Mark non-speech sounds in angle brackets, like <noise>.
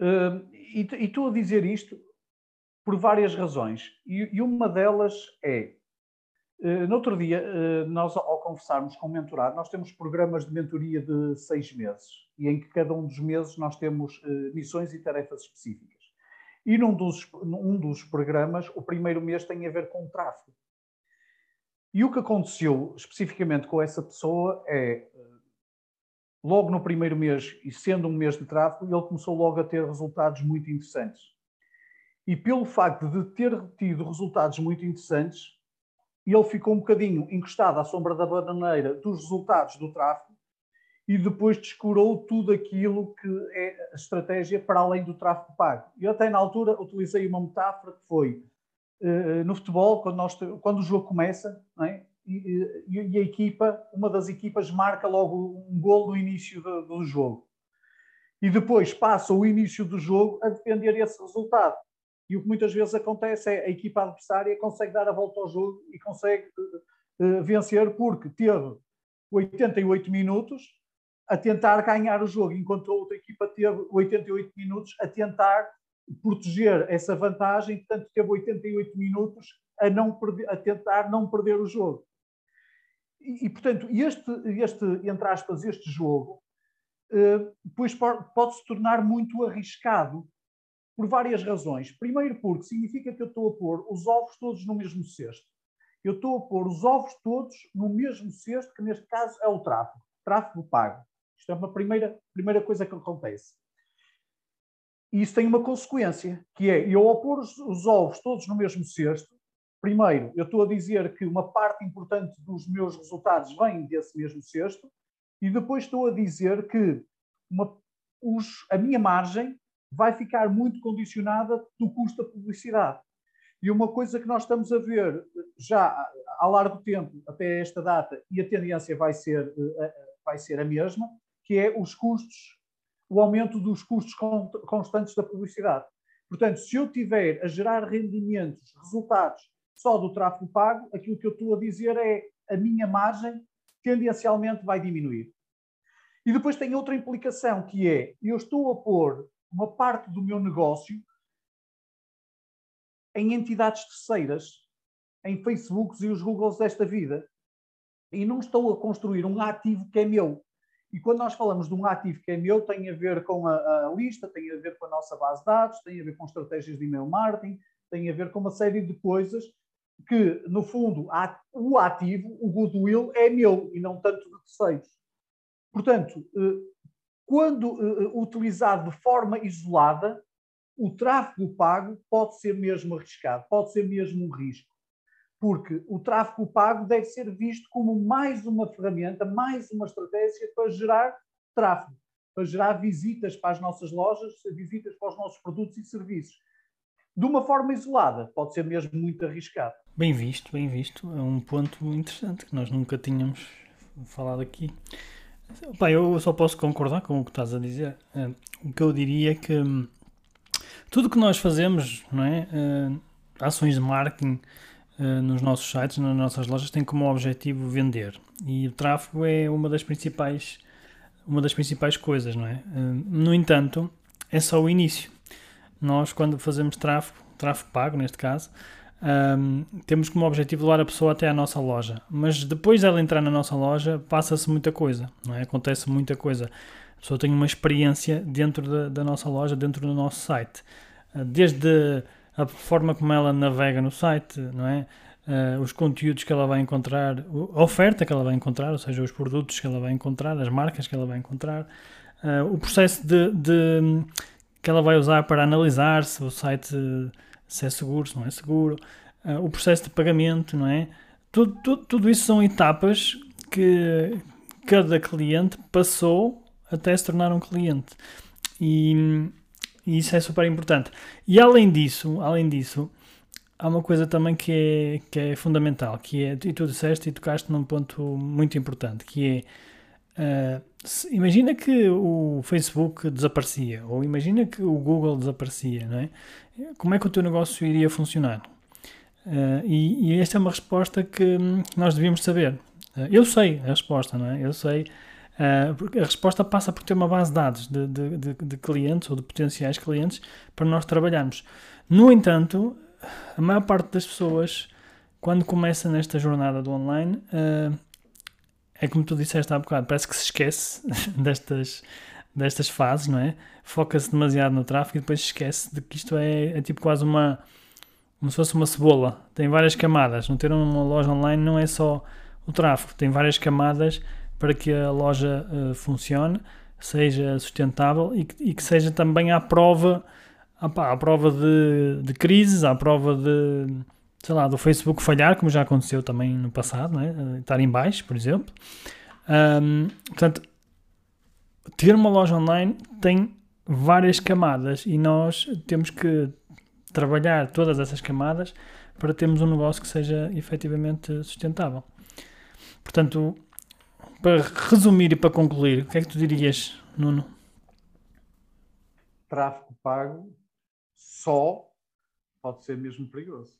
E estou a dizer isto por várias razões. E, e uma delas é, uh, no outro dia, uh, nós ao conversarmos com o mentorado, nós temos programas de mentoria de seis meses, e em que cada um dos meses nós temos uh, missões e tarefas específicas. E num dos, num dos programas, o primeiro mês tem a ver com o tráfego. E o que aconteceu especificamente com essa pessoa é logo no primeiro mês, e sendo um mês de tráfego, ele começou logo a ter resultados muito interessantes. E pelo facto de ter tido resultados muito interessantes, ele ficou um bocadinho encostado à sombra da bananeira dos resultados do tráfego e depois descurou tudo aquilo que é a estratégia para além do tráfego pago. Eu até na altura utilizei uma metáfora que foi uh, no futebol, quando, nós, quando o jogo começa, é? E, e, a equipa, uma das equipas marca logo um gol no início do, do jogo. E depois passa o início do jogo a defender esse resultado. E o que muitas vezes acontece é a equipa adversária consegue dar a volta ao jogo e consegue uh, vencer porque teve 88 minutos a tentar ganhar o jogo, enquanto a outra equipa teve 88 minutos a tentar proteger essa vantagem, portanto teve 88 minutos a, não a tentar não perder o jogo. E, e, portanto, este, este, entre aspas, este jogo, uh, depois pode se tornar muito arriscado por várias razões. Primeiro, porque significa que eu estou a pôr os ovos todos no mesmo cesto. Eu estou a pôr os ovos todos no mesmo cesto, que neste caso é o tráfego, tráfego pago. Isto é uma primeira, primeira coisa que acontece. E isso tem uma consequência, que é eu ao pôr os, os ovos todos no mesmo cesto, Primeiro, eu estou a dizer que uma parte importante dos meus resultados vem desse mesmo cesto, e depois estou a dizer que uma, os, a minha margem vai ficar muito condicionada do custo da publicidade. E uma coisa que nós estamos a ver já há largo tempo, até esta data, e a tendência vai ser, eh, eh, vai ser a mesma, que é os custos, o aumento dos custos constantes da publicidade. Portanto, se eu tiver a gerar rendimentos, resultados só do tráfego pago, aquilo que eu estou a dizer é a minha margem tendencialmente vai diminuir. E depois tem outra implicação, que é eu estou a pôr uma parte do meu negócio em entidades terceiras, em Facebooks e os Googles desta vida. E não estou a construir um ativo que é meu. E quando nós falamos de um ativo que é meu, tem a ver com a, a lista, tem a ver com a nossa base de dados, tem a ver com estratégias de e-mail marketing, tem a ver com uma série de coisas que, no fundo, o ativo, o goodwill, é meu e não tanto de terceiros. Portanto, eh, quando eh, eh, utilizado de forma isolada, o tráfego pago pode ser mesmo arriscado, pode ser mesmo um risco. Porque o tráfego pago deve ser visto como mais uma ferramenta, mais uma estratégia para gerar tráfego, para gerar visitas para as nossas lojas, visitas para os nossos produtos e serviços. De uma forma isolada, pode ser mesmo muito arriscado. Bem visto, bem visto. É um ponto interessante que nós nunca tínhamos falado aqui. Bem, eu só posso concordar com o que estás a dizer. Uh, o que eu diria é que um, tudo que nós fazemos, não é? Uh, ações de marketing uh, nos nossos sites, nas nossas lojas, tem como objetivo vender. E o tráfego é uma das principais, uma das principais coisas, não é? no entanto, é só o início. Nós, quando fazemos tráfego, tráfego pago neste caso, um, temos como objetivo levar a pessoa até à nossa loja. Mas depois dela entrar na nossa loja, passa-se muita coisa, não é? Acontece muita coisa. A pessoa tem uma experiência dentro da, da nossa loja, dentro do nosso site. Ah, desde a forma como ela navega no site, não é? Uh, os conteúdos que ela vai encontrar, a oferta que ela vai encontrar, ou seja, os produtos que ela vai encontrar, as marcas que ela vai encontrar, uh, o processo de, de, que ela vai usar para analisar se o site se é seguro, se não é seguro, uh, o processo de pagamento, não é? Tudo, tudo, tudo isso são etapas que cada cliente passou até se tornar um cliente. E, E isso é super importante. E além disso, além disso, há uma coisa também que é, que é fundamental, que é, e tu disseste e tocaste num ponto muito importante, que é, se, imagina que o Facebook desaparecia, ou imagina que o Google desaparecia, não é? Como é que o teu negócio iria funcionar? Uh, e, e, esta é uma resposta que nós devíamos saber. Uh, eu sei a resposta, não é? Eu sei Uh, a resposta passa por ter uma base de dados de, de, de, de, clientes ou de potenciais clientes para nós trabalharmos. No entanto, a maior parte das pessoas, quando começa nesta jornada do online, é como tu disseste há bocado, parece que se esquece <laughs> destas, destas fases, não é? Foca-se demasiado no tráfego e depois esquece de que isto é, é tipo quase uma. como se fosse uma cebola. Tem várias camadas. Não ter uma loja online não é só o tráfego, tem várias camadas para que a loja uh, funcione, seja sustentável e que, e que, seja também à prova, à, à prova de, de, crises, à prova de, sei lá, do Facebook falhar, como já aconteceu também no passado, né? estar em baixo, por exemplo. Um, portanto, ter uma loja online tem várias camadas e nós temos que trabalhar todas essas camadas para termos um negócio que seja efetivamente sustentável. Portanto, para resumir e para concluir, o que é que tu dirias, Nuno? Tráfego pago só pode ser mesmo perigoso.